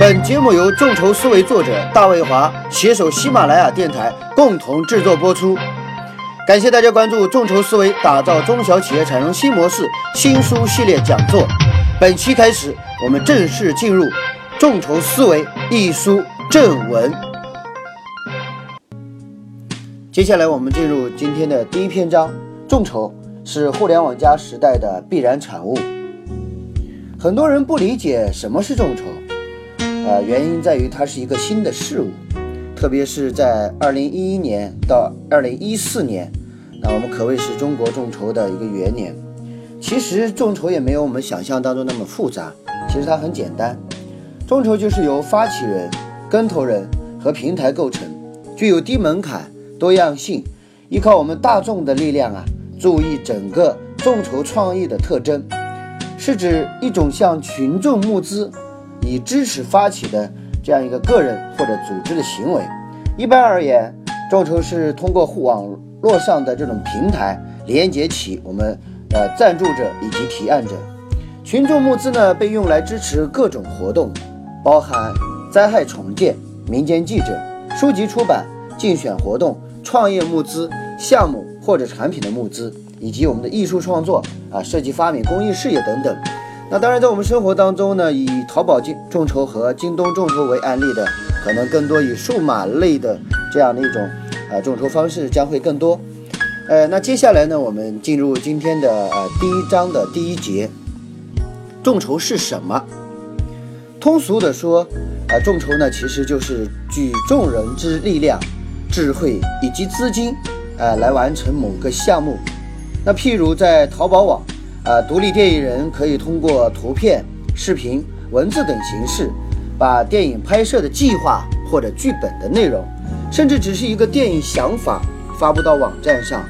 本节目由众筹思维作者大卫华携手喜马拉雅电台共同制作播出。感谢大家关注众筹思维，打造中小企业产生新模式新书系列讲座。本期开始，我们正式进入众筹思维一书正文。接下来，我们进入今天的第一篇章：众筹是互联网加时代的必然产物。很多人不理解什么是众筹。呃，原因在于它是一个新的事物，特别是在二零一一年到二零一四年，那我们可谓是中国众筹的一个元年。其实众筹也没有我们想象当中那么复杂，其实它很简单。众筹就是由发起人、跟投人和平台构成，具有低门槛、多样性，依靠我们大众的力量啊，注意整个众筹创意的特征，是指一种向群众募资。以支持发起的这样一个个人或者组织的行为。一般而言，众筹是通过互网络上的这种平台连接起我们呃赞助者以及提案者。群众募资呢，被用来支持各种活动，包含灾害重建、民间记者、书籍出版、竞选活动、创业募资、项目或者产品的募资，以及我们的艺术创作啊、设计发明、公益事业等等。那当然，在我们生活当中呢，以淘宝众众筹和京东众筹为案例的，可能更多以数码类的这样的一种啊众筹方式将会更多。呃，那接下来呢，我们进入今天的呃第一章的第一节，众筹是什么？通俗的说，啊，众筹呢其实就是举众人之力量、智慧以及资金，啊，来完成某个项目。那譬如在淘宝网。啊，独立电影人可以通过图片、视频、文字等形式，把电影拍摄的计划或者剧本的内容，甚至只是一个电影想法发布到网站上，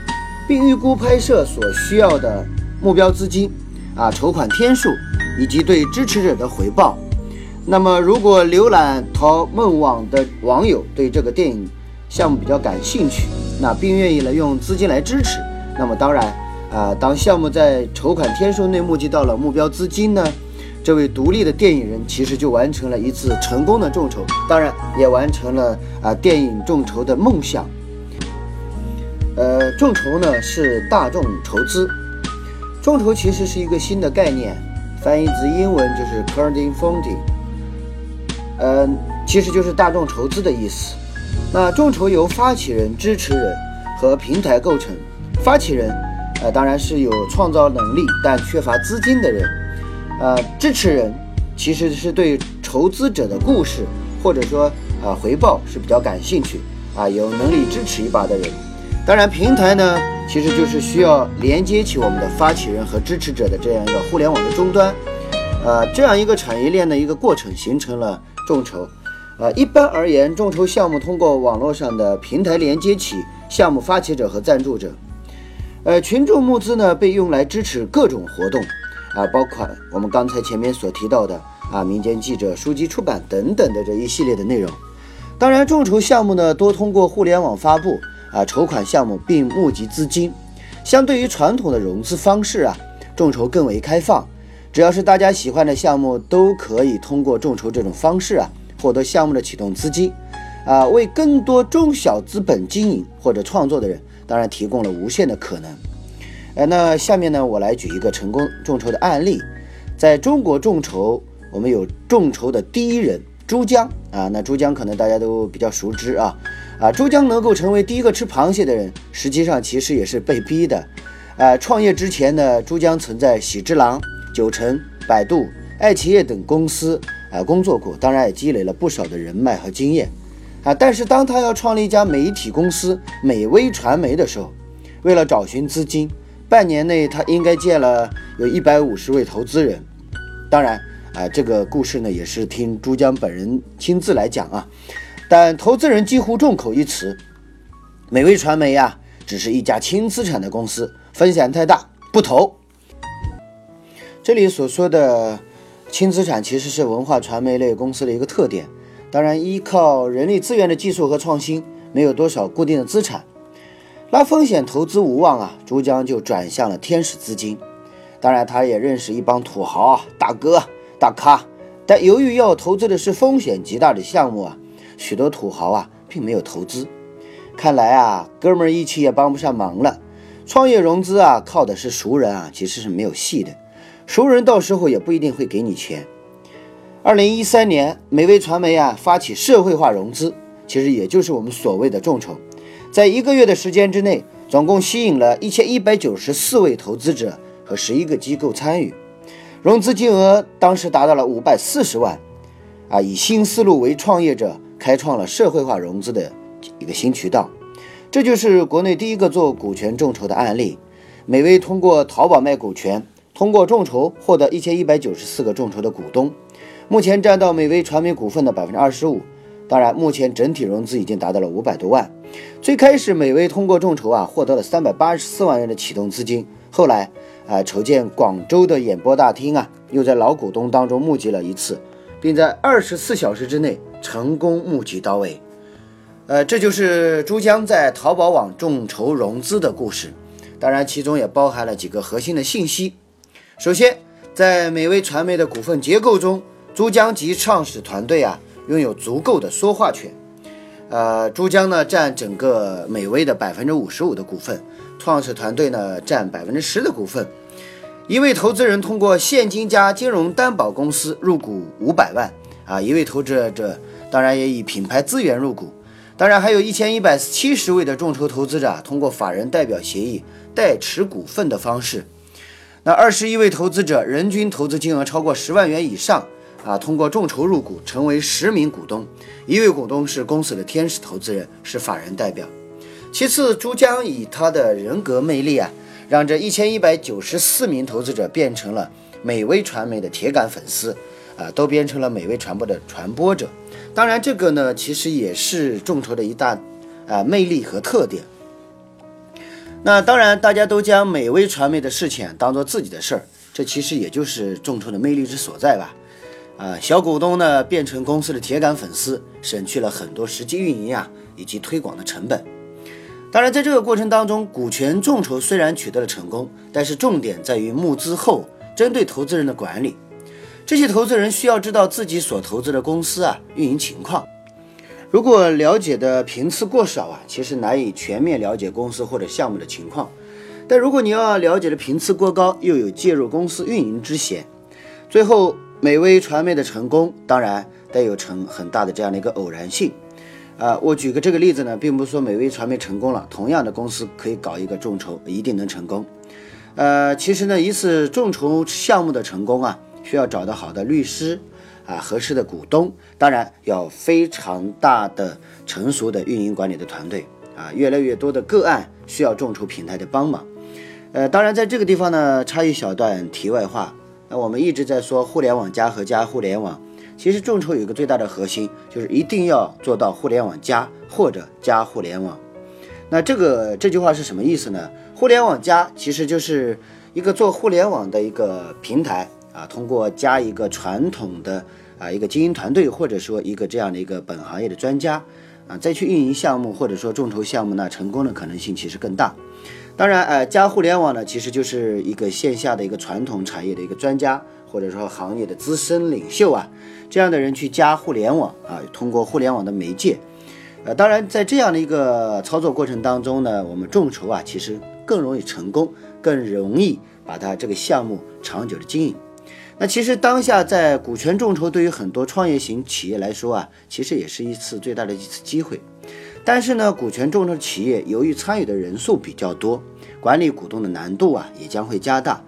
并预估拍摄所需要的目标资金、啊筹款天数以及对支持者的回报。那么，如果浏览淘梦网的网友对这个电影项目比较感兴趣，那并愿意来用资金来支持，那么当然。啊，当项目在筹款天数内募集到了目标资金呢，这位独立的电影人其实就完成了一次成功的众筹，当然也完成了啊电影众筹的梦想。呃，众筹呢是大众筹资，众筹其实是一个新的概念，翻译自英文就是 crowdfunding，嗯，其实就是大众筹资的意思。那众筹由发起人、支持人和平台构成，发起人。呃，当然是有创造能力但缺乏资金的人，呃，支持人其实是对筹资者的故事或者说啊回报是比较感兴趣啊，有能力支持一把的人。当然，平台呢其实就是需要连接起我们的发起人和支持者的这样一个互联网的终端，呃，这样一个产业链的一个过程形成了众筹。呃，一般而言，众筹项目通过网络上的平台连接起项目发起者和赞助者。呃，群众募资呢，被用来支持各种活动，啊，包括我们刚才前面所提到的啊，民间记者、书籍出版等等的这一系列的内容。当然，众筹项目呢，多通过互联网发布啊，筹款项目并募集资金。相对于传统的融资方式啊，众筹更为开放，只要是大家喜欢的项目，都可以通过众筹这种方式啊，获得项目的启动资金，啊，为更多中小资本经营或者创作的人。当然提供了无限的可能，呃，那下面呢，我来举一个成功众筹的案例。在中国众筹，我们有众筹的第一人珠江啊，那珠江可能大家都比较熟知啊，啊，珠江能够成为第一个吃螃蟹的人，实际上其实也是被逼的。啊，创业之前呢，珠江曾在喜之郎、九成、百度、爱奇艺等公司啊工作过，当然也积累了不少的人脉和经验。啊！但是当他要创立一家媒体公司美威传媒的时候，为了找寻资金，半年内他应该见了有一百五十位投资人。当然，啊，这个故事呢也是听珠江本人亲自来讲啊。但投资人几乎众口一词：美威传媒呀，只是一家轻资产的公司，风险太大，不投。这里所说的轻资产，其实是文化传媒类公司的一个特点。当然，依靠人力资源的技术和创新，没有多少固定的资产，那风险投资无望啊。珠江就转向了天使资金。当然，他也认识一帮土豪啊、大哥、大咖，但由于要投资的是风险极大的项目啊，许多土豪啊并没有投资。看来啊，哥们儿义气也帮不上忙了。创业融资啊，靠的是熟人啊，其实是没有戏的。熟人到时候也不一定会给你钱。二零一三年，美威传媒啊发起社会化融资，其实也就是我们所谓的众筹，在一个月的时间之内，总共吸引了一千一百九十四位投资者和十一个机构参与，融资金额当时达到了五百四十万，啊，以新思路为创业者开创了社会化融资的一个新渠道。这就是国内第一个做股权众筹的案例。美威通过淘宝卖股权，通过众筹获得一千一百九十四个众筹的股东，目前占到美威传媒股份的百分之二十五。当然，目前整体融资已经达到了五百多万。最开始，美威通过众筹啊，获得了三百八十四万元的启动资金。后来啊，筹建广州的演播大厅啊，又在老股东当中募集了一次，并在二十四小时之内成功募集到位。呃，这就是珠江在淘宝网众筹融资的故事，当然其中也包含了几个核心的信息。首先，在美威传媒的股份结构中，珠江及创始团队啊拥有足够的说话权。呃，珠江呢占整个美威的百分之五十五的股份，创始团队呢占百分之十的股份。一位投资人通过现金加金融担保公司入股五百万啊，一位投资者当然也以品牌资源入股。当然，还有一千一百七十位的众筹投资者啊通过法人代表协议代持股份的方式。那二十一位投资者人均投资金额超过十万元以上啊，通过众筹入股成为十名股东。一位股东是公司的天使投资人，是法人代表。其次，朱江以他的人格魅力啊，让这一千一百九十四名投资者变成了美威传媒的铁杆粉丝啊，都变成了美威传播的传播者。当然，这个呢，其实也是众筹的一大啊魅力和特点。那当然，大家都将美威传媒的事情当做自己的事儿，这其实也就是众筹的魅力之所在吧。啊，小股东呢变成公司的铁杆粉丝，省去了很多实际运营啊以及推广的成本。当然，在这个过程当中，股权众筹虽然取得了成功，但是重点在于募资后针对投资人的管理。这些投资人需要知道自己所投资的公司啊运营情况，如果了解的频次过少啊，其实难以全面了解公司或者项目的情况。但如果你要了解的频次过高，又有介入公司运营之嫌，最后美威传媒的成功当然带有成很大的这样的一个偶然性。啊，我举个这个例子呢，并不是说美威传媒成功了，同样的公司可以搞一个众筹一定能成功。呃，其实呢，一次众筹项目的成功啊。需要找到好的律师，啊，合适的股东，当然要非常大的、成熟的运营管理的团队，啊，越来越多的个案需要众筹平台的帮忙。呃，当然在这个地方呢，插一小段题外话。那我们一直在说互联网加和加互联网，其实众筹有一个最大的核心，就是一定要做到互联网加或者加互联网。那这个这句话是什么意思呢？互联网加其实就是一个做互联网的一个平台。啊，通过加一个传统的啊一个经营团队，或者说一个这样的一个本行业的专家啊，再去运营项目或者说众筹项目，那成功的可能性其实更大。当然，呃，加互联网呢，其实就是一个线下的一个传统产业的一个专家，或者说行业的资深领袖啊，这样的人去加互联网啊，通过互联网的媒介，呃，当然在这样的一个操作过程当中呢，我们众筹啊，其实更容易成功，更容易把它这个项目长久的经营。那其实当下在股权众筹对于很多创业型企业来说啊，其实也是一次最大的一次机会。但是呢，股权众筹企业由于参与的人数比较多，管理股东的难度啊也将会加大。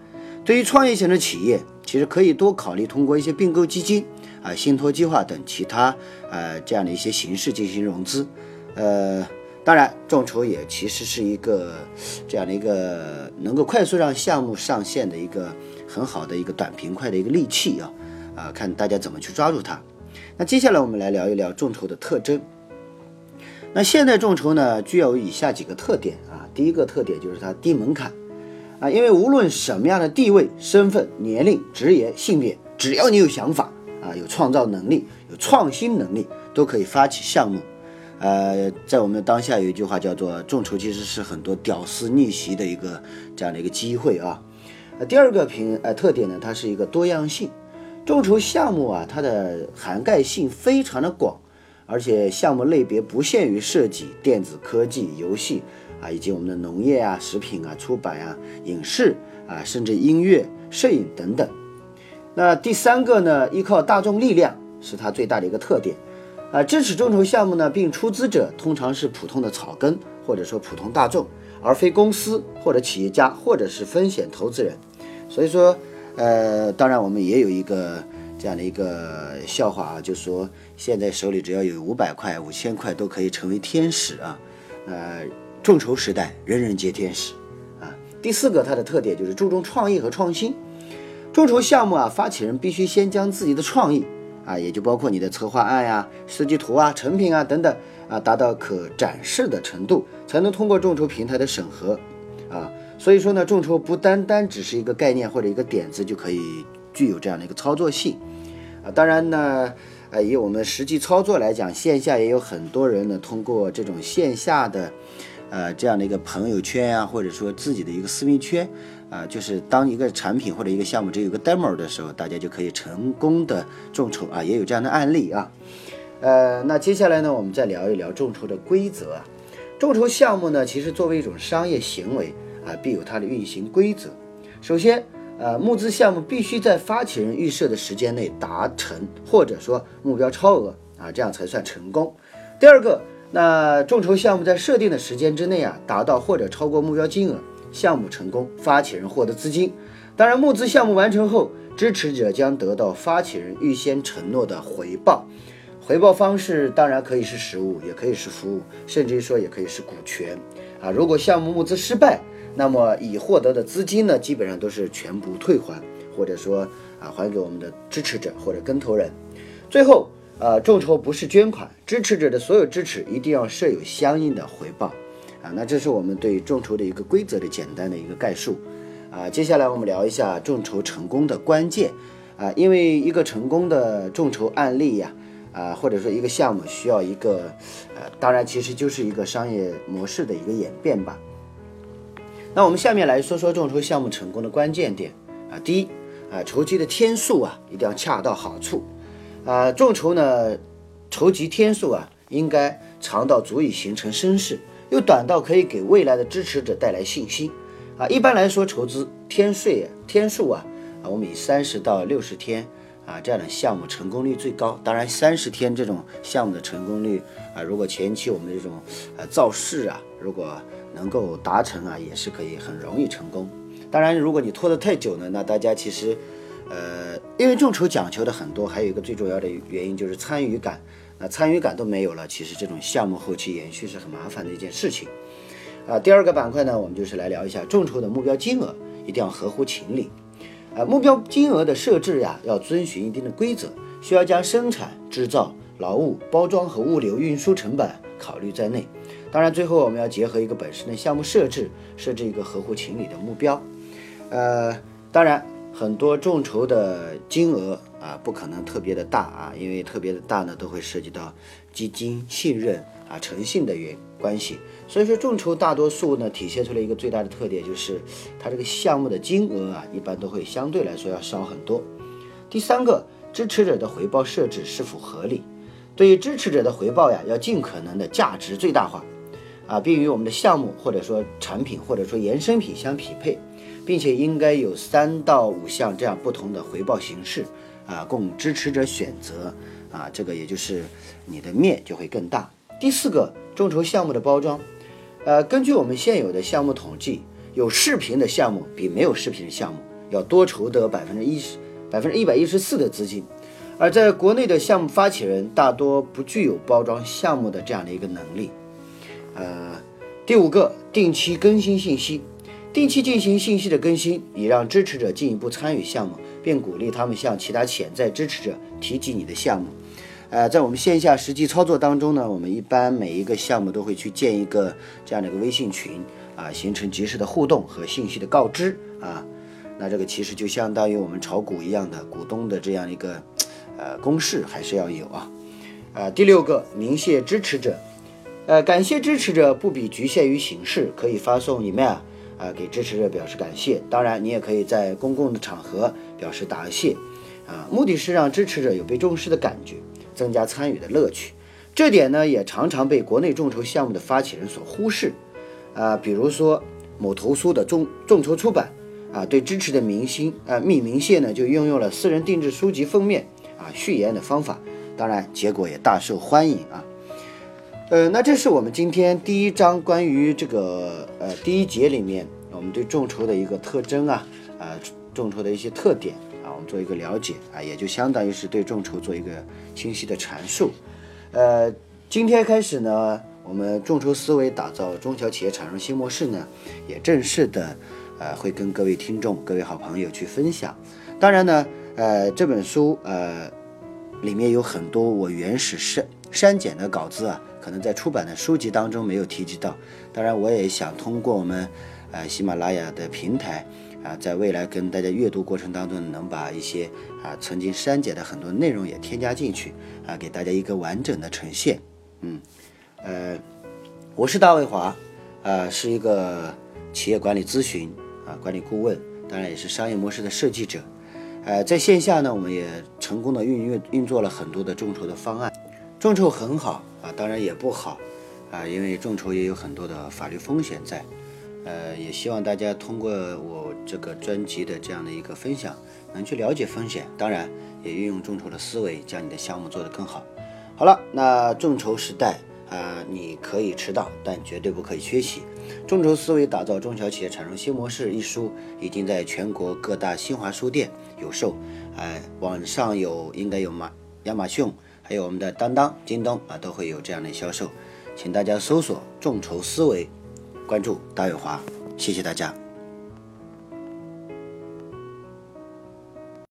对于创业型的企业，其实可以多考虑通过一些并购基金啊、信托计划等其他呃这样的一些形式进行融资。呃，当然，众筹也其实是一个这样的一个能够快速让项目上线的一个。很好的一个短平快的一个利器啊，啊，看大家怎么去抓住它。那接下来我们来聊一聊众筹的特征。那现代众筹呢，具有以下几个特点啊。第一个特点就是它低门槛啊，因为无论什么样的地位、身份、年龄、职业、性别，只要你有想法啊，有创造能力、有创新能力，都可以发起项目。呃，在我们当下有一句话叫做“众筹其实是很多屌丝逆袭的一个这样的一个机会啊”。呃第二个品呃特点呢，它是一个多样性，众筹项目啊，它的涵盖性非常的广，而且项目类别不限于设计、电子科技、游戏啊，以及我们的农业啊、食品啊、出版啊、影视啊，甚至音乐、摄影等等。那第三个呢，依靠大众力量是它最大的一个特点。啊，支持众筹项目呢，并出资者通常是普通的草根，或者说普通大众，而非公司或者企业家，或者是风险投资人。所以说，呃，当然我们也有一个这样的一个笑话啊，就说现在手里只要有五百块、五千块都可以成为天使啊。呃，众筹时代，人人皆天使啊。第四个，它的特点就是注重创意和创新。众筹项目啊，发起人必须先将自己的创意。啊，也就包括你的策划案呀、设计图啊、成品啊等等啊，达到可展示的程度，才能通过众筹平台的审核啊。所以说呢，众筹不单单只是一个概念或者一个点子就可以具有这样的一个操作性啊。当然呢，呃，以我们实际操作来讲，线下也有很多人呢，通过这种线下的呃这样的一个朋友圈啊，或者说自己的一个私密圈。啊，就是当一个产品或者一个项目只有个 demo 的时候，大家就可以成功的众筹啊，也有这样的案例啊。呃，那接下来呢，我们再聊一聊众筹的规则啊。众筹项目呢，其实作为一种商业行为啊，必有它的运行规则。首先，呃，募资项目必须在发起人预设的时间内达成，或者说目标超额啊，这样才算成功。第二个，那众筹项目在设定的时间之内啊，达到或者超过目标金额。项目成功，发起人获得资金。当然，募资项目完成后，支持者将得到发起人预先承诺的回报。回报方式当然可以是实物，也可以是服务，甚至于说也可以是股权。啊，如果项目募资失败，那么已获得的资金呢，基本上都是全部退还，或者说啊，还给我们的支持者或者跟投人。最后，呃，众筹不是捐款，支持者的所有支持一定要设有相应的回报。啊，那这是我们对众筹的一个规则的简单的一个概述，啊，接下来我们聊一下众筹成功的关键，啊，因为一个成功的众筹案例呀，啊，或者说一个项目需要一个，呃，当然其实就是一个商业模式的一个演变吧。那我们下面来说说众筹项目成功的关键点，啊，第一，啊，筹集的天数啊一定要恰到好处，啊，众筹呢，筹集天数啊应该长到足以形成声势。又短到可以给未来的支持者带来信心啊！一般来说，筹资天税天数啊啊，我们以三十到六十天啊这样的项目成功率最高。当然，三十天这种项目的成功率啊，如果前期我们的这种呃造势啊，如果能够达成啊，也是可以很容易成功。当然，如果你拖得太久呢，那大家其实呃，因为众筹讲求的很多，还有一个最重要的原因就是参与感。那参与感都没有了，其实这种项目后期延续是很麻烦的一件事情，啊，第二个板块呢，我们就是来聊一下众筹的目标金额一定要合乎情理，啊，目标金额的设置呀，要遵循一定的规则，需要将生产、制造、劳务、包装和物流运输成本考虑在内。当然，最后我们要结合一个本身的项目设置，设置一个合乎情理的目标。呃，当然，很多众筹的金额。啊，不可能特别的大啊，因为特别的大呢，都会涉及到基金信任啊、诚信的原关系。所以说，众筹大多数呢，体现出了一个最大的特点，就是它这个项目的金额啊，一般都会相对来说要少很多。第三个，支持者的回报设置是否合理？对于支持者的回报呀，要尽可能的价值最大化啊，并与我们的项目或者说产品或者说衍生品相匹配，并且应该有三到五项这样不同的回报形式。啊，供支持者选择啊，这个也就是你的面就会更大。第四个，众筹项目的包装，呃，根据我们现有的项目统计，有视频的项目比没有视频的项目要多筹得百分之一十百分之一百一十四的资金，而在国内的项目发起人大多不具有包装项目的这样的一个能力。呃，第五个，定期更新信息，定期进行信息的更新，以让支持者进一步参与项目。并鼓励他们向其他潜在支持者提及你的项目。呃，在我们线下实际操作当中呢，我们一般每一个项目都会去建一个这样的一个微信群啊，形成及时的互动和信息的告知啊。那这个其实就相当于我们炒股一样的股东的这样一个呃公式还是要有啊。呃，第六个，明谢支持者。呃，感谢支持者不比局限于形式，可以发送 email。啊，给支持者表示感谢。当然，你也可以在公共的场合表示答谢。啊，目的是让支持者有被重视的感觉，增加参与的乐趣。这点呢，也常常被国内众筹项目的发起人所忽视。啊，比如说某图书的众众筹出版，啊，对支持的明星啊匿名线呢，就运用了私人定制书籍封面啊序言的方法，当然结果也大受欢迎啊。呃，那这是我们今天第一章关于这个呃第一节里面我们对众筹的一个特征啊，啊众筹的一些特点啊，我们做一个了解啊，也就相当于是对众筹做一个清晰的阐述。呃，今天开始呢，我们众筹思维打造中小企业产生新模式呢，也正式的呃会跟各位听众、各位好朋友去分享。当然呢，呃这本书呃里面有很多我原始删删减的稿子啊，可能在出版的书籍当中没有提及到。当然，我也想通过我们呃喜马拉雅的平台啊，在未来跟大家阅读过程当中，能把一些啊曾经删减的很多内容也添加进去。啊，给大家一个完整的呈现。嗯，呃，我是大卫华，啊，是一个企业管理咨询啊管理顾问，当然也是商业模式的设计者。呃，在线下呢，我们也成功的运运运作了很多的众筹的方案。众筹很好啊，当然也不好啊，因为众筹也有很多的法律风险在。呃，也希望大家通过我这个专辑的这样的一个分享，能去了解风险。当然。也运用众筹的思维，将你的项目做得更好。好了，那众筹时代啊，你可以迟到，但绝对不可以缺席。众筹思维打造中小企业产生新模式一书已经在全国各大新华书店有售，哎，网上有应该有马亚马逊，还有我们的当当、京东啊，都会有这样的销售。请大家搜索众筹思维，关注大友华，谢谢大家。